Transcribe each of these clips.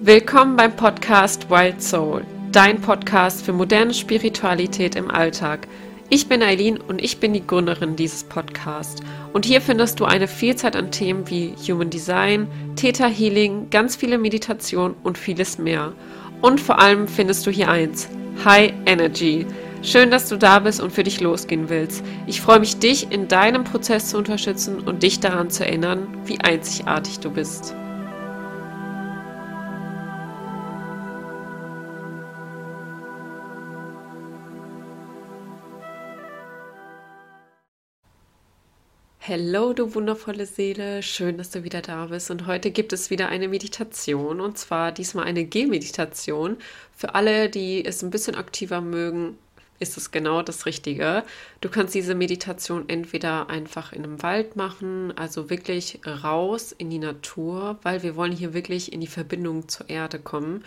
Willkommen beim Podcast Wild Soul, dein Podcast für moderne Spiritualität im Alltag. Ich bin Eileen und ich bin die Gründerin dieses Podcasts. Und hier findest du eine Vielzahl an Themen wie Human Design, Theta Healing, ganz viele Meditation und vieles mehr. Und vor allem findest du hier eins: High Energy. Schön, dass du da bist und für dich losgehen willst. Ich freue mich, dich in deinem Prozess zu unterstützen und dich daran zu erinnern, wie einzigartig du bist. Hallo, du wundervolle Seele, schön, dass du wieder da bist. Und heute gibt es wieder eine Meditation und zwar diesmal eine Gehmeditation. Für alle, die es ein bisschen aktiver mögen, ist es genau das Richtige. Du kannst diese Meditation entweder einfach in einem Wald machen, also wirklich raus in die Natur, weil wir wollen hier wirklich in die Verbindung zur Erde kommen.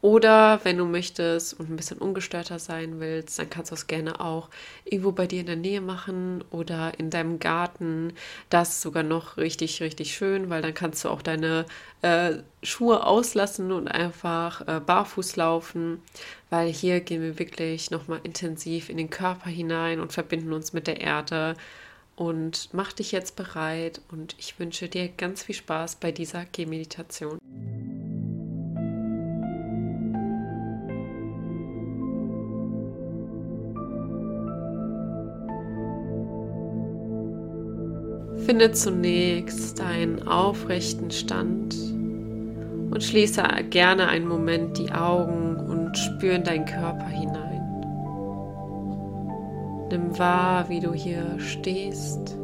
Oder wenn du möchtest und ein bisschen ungestörter sein willst, dann kannst du es gerne auch irgendwo bei dir in der Nähe machen oder in deinem Garten. Das ist sogar noch richtig, richtig schön, weil dann kannst du auch deine äh, Schuhe auslassen und einfach äh, barfuß laufen, weil hier gehen wir wirklich nochmal intensiv in den Körper hinein und verbinden uns mit der Erde. Und mach dich jetzt bereit und ich wünsche dir ganz viel Spaß bei dieser Gehmeditation. Finde zunächst einen aufrechten Stand und schließe gerne einen Moment die Augen und spüre in deinen Körper hinein. Nimm wahr, wie du hier stehst.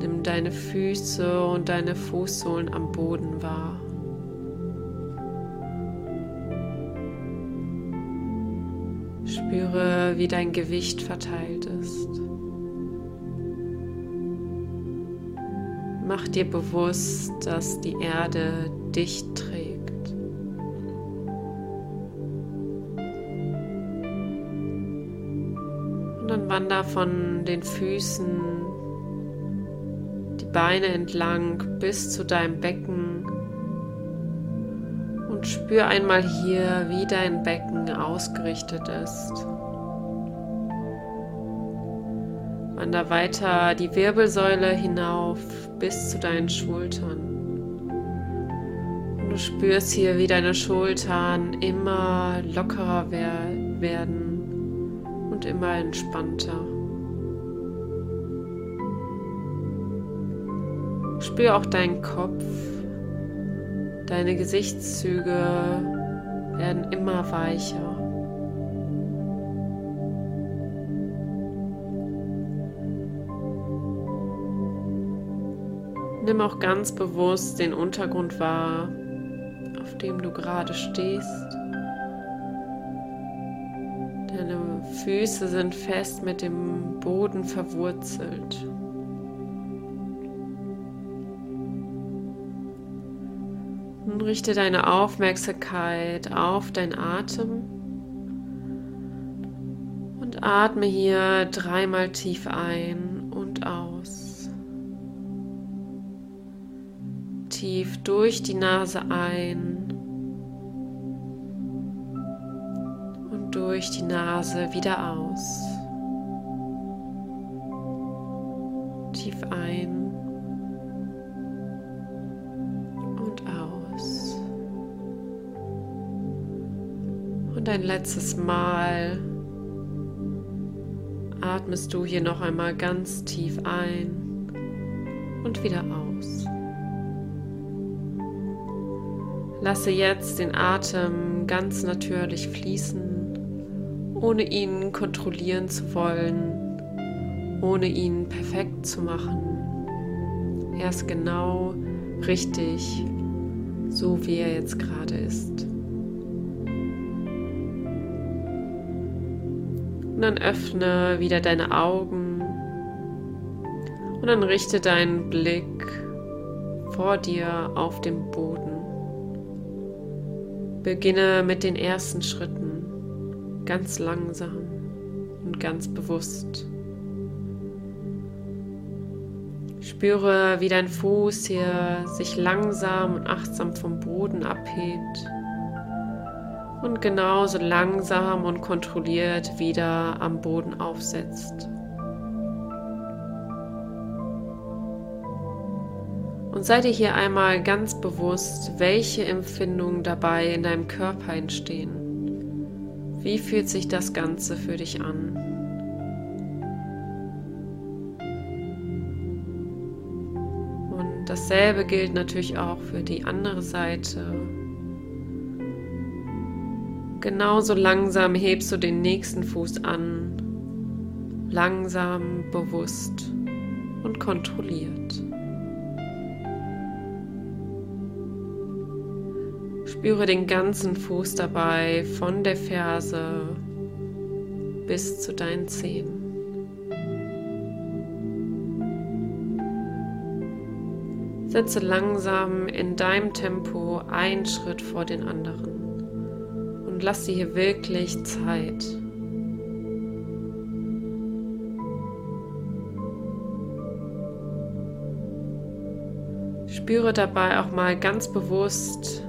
Nimm deine Füße und deine Fußsohlen am Boden wahr. Spüre, wie dein Gewicht verteilt ist. Mach dir bewusst, dass die Erde dich trägt. Und dann wander von den Füßen die Beine entlang bis zu deinem Becken und spür einmal hier, wie dein Becken ausgerichtet ist. Wander weiter die Wirbelsäule hinauf bis zu deinen Schultern. Und du spürst hier, wie deine Schultern immer lockerer werden und immer entspannter. Spür auch deinen Kopf. Deine Gesichtszüge werden immer weicher. Nimm auch ganz bewusst den Untergrund wahr, auf dem du gerade stehst. Deine Füße sind fest mit dem Boden verwurzelt. Nun richte deine Aufmerksamkeit auf deinen Atem und atme hier dreimal tief ein und aus. Tief durch die Nase ein und durch die Nase wieder aus. Tief ein und aus. Und ein letztes Mal atmest du hier noch einmal ganz tief ein und wieder aus. Lasse jetzt den Atem ganz natürlich fließen, ohne ihn kontrollieren zu wollen, ohne ihn perfekt zu machen. Er ist genau richtig, so wie er jetzt gerade ist. Und dann öffne wieder deine Augen und dann richte deinen Blick vor dir auf den Boden. Beginne mit den ersten Schritten, ganz langsam und ganz bewusst. Spüre, wie dein Fuß hier sich langsam und achtsam vom Boden abhebt und genauso langsam und kontrolliert wieder am Boden aufsetzt. Und sei dir hier einmal ganz bewusst, welche Empfindungen dabei in deinem Körper entstehen. Wie fühlt sich das Ganze für dich an? Und dasselbe gilt natürlich auch für die andere Seite. Genauso langsam hebst du den nächsten Fuß an, langsam, bewusst und kontrolliert. Spüre den ganzen Fuß dabei von der Ferse bis zu deinen Zehen. Setze langsam in deinem Tempo einen Schritt vor den anderen und lass dir hier wirklich Zeit. Spüre dabei auch mal ganz bewusst,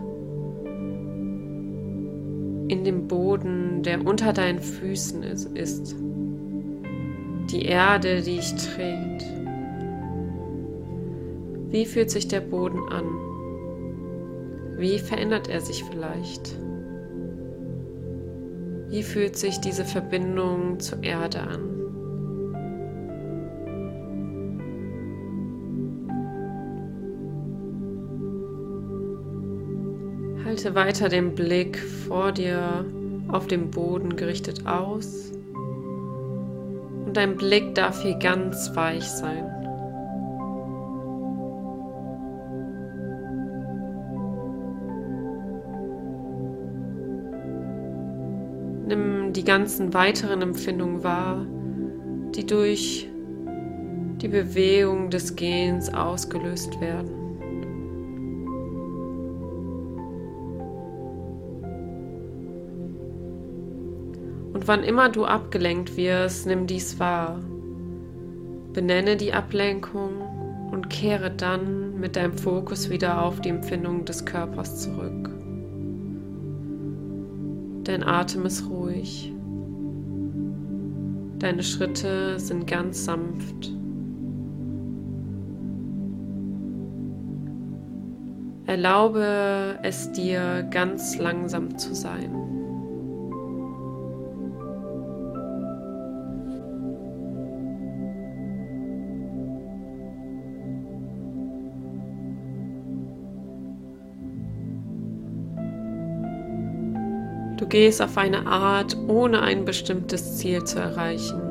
in dem Boden, der unter deinen Füßen ist. Die Erde, die dich trägt. Wie fühlt sich der Boden an? Wie verändert er sich vielleicht? Wie fühlt sich diese Verbindung zur Erde an? Halte weiter den Blick vor dir auf dem Boden gerichtet aus und dein Blick darf hier ganz weich sein. Nimm die ganzen weiteren Empfindungen wahr, die durch die Bewegung des Gehens ausgelöst werden. Wann immer du abgelenkt wirst, nimm dies wahr. Benenne die Ablenkung und kehre dann mit deinem Fokus wieder auf die Empfindung des Körpers zurück. Dein Atem ist ruhig. Deine Schritte sind ganz sanft. Erlaube es dir, ganz langsam zu sein. Du gehst auf eine Art, ohne ein bestimmtes Ziel zu erreichen.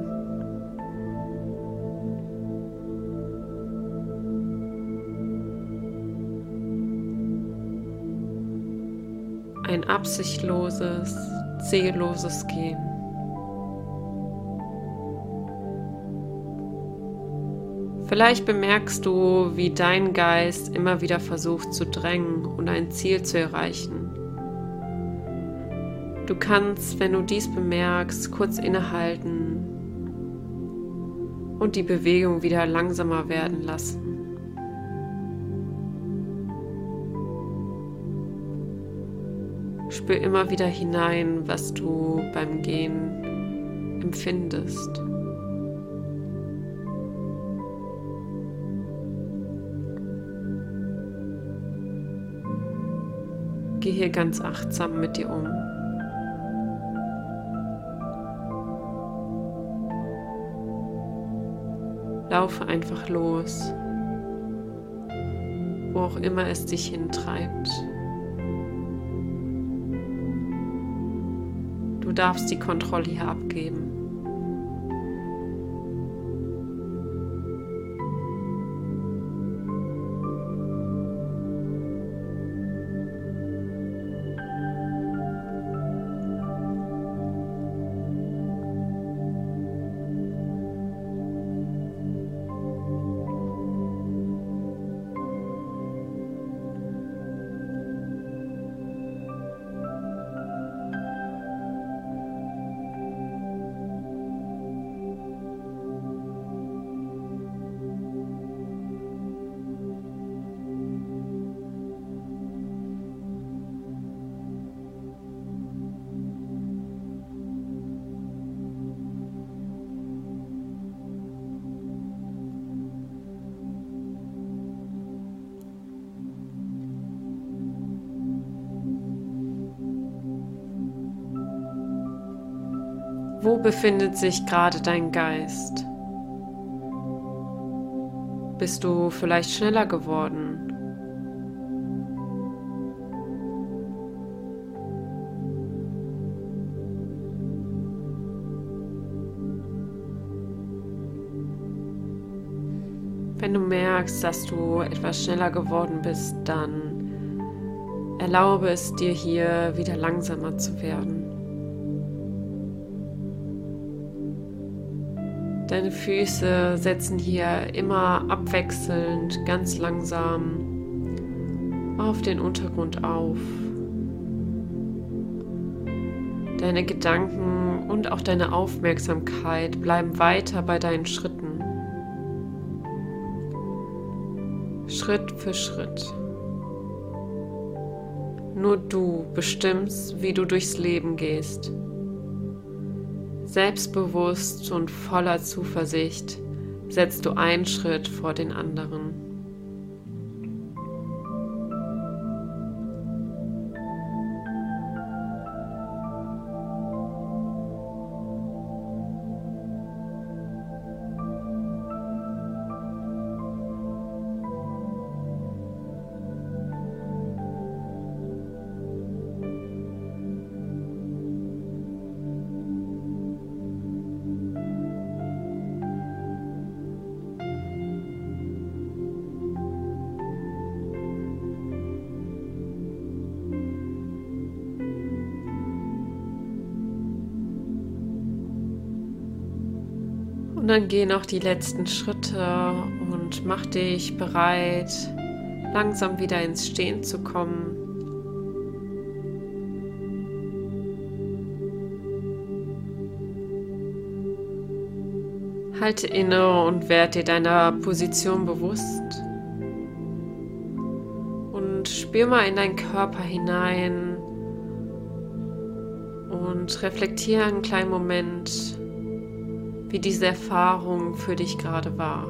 Ein absichtloses, zielloses Gehen. Vielleicht bemerkst du, wie dein Geist immer wieder versucht zu drängen und ein Ziel zu erreichen. Du kannst, wenn du dies bemerkst, kurz innehalten und die Bewegung wieder langsamer werden lassen. Spür immer wieder hinein, was du beim Gehen empfindest. Geh hier ganz achtsam mit dir um. Laufe einfach los, wo auch immer es dich hintreibt. Du darfst die Kontrolle hier abgeben. Wo befindet sich gerade dein Geist? Bist du vielleicht schneller geworden? Wenn du merkst, dass du etwas schneller geworden bist, dann erlaube es dir hier wieder langsamer zu werden. Deine Füße setzen hier immer abwechselnd ganz langsam auf den Untergrund auf. Deine Gedanken und auch deine Aufmerksamkeit bleiben weiter bei deinen Schritten. Schritt für Schritt. Nur du bestimmst, wie du durchs Leben gehst. Selbstbewusst und voller Zuversicht setzt du einen Schritt vor den anderen. Und dann geh noch die letzten Schritte und mach dich bereit, langsam wieder ins Stehen zu kommen. Halte inne und werde dir deiner Position bewusst. Und spür mal in deinen Körper hinein und reflektiere einen kleinen Moment, wie diese Erfahrung für dich gerade war.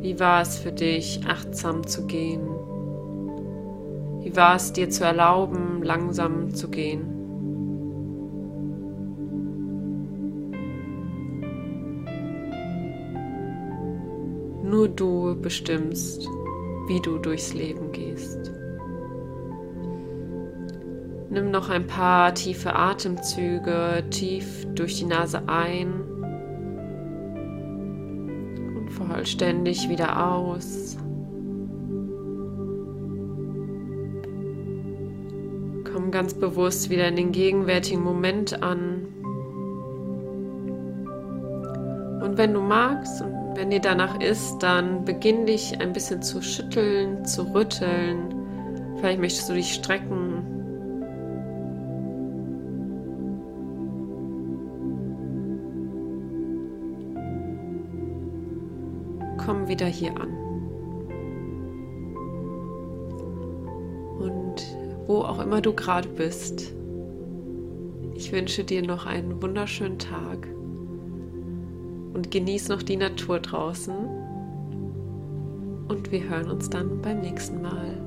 Wie war es für dich, achtsam zu gehen? Wie war es dir zu erlauben, langsam zu gehen? Nur du bestimmst, wie du durchs Leben gehst. Nimm noch ein paar tiefe Atemzüge tief durch die Nase ein und vollständig wieder aus. Komm ganz bewusst wieder in den gegenwärtigen Moment an. Und wenn du magst und wenn dir danach ist, dann beginn dich ein bisschen zu schütteln, zu rütteln. Vielleicht möchtest du dich strecken komm wieder hier an. Und wo auch immer du gerade bist, ich wünsche dir noch einen wunderschönen Tag und genieß noch die Natur draußen. Und wir hören uns dann beim nächsten Mal.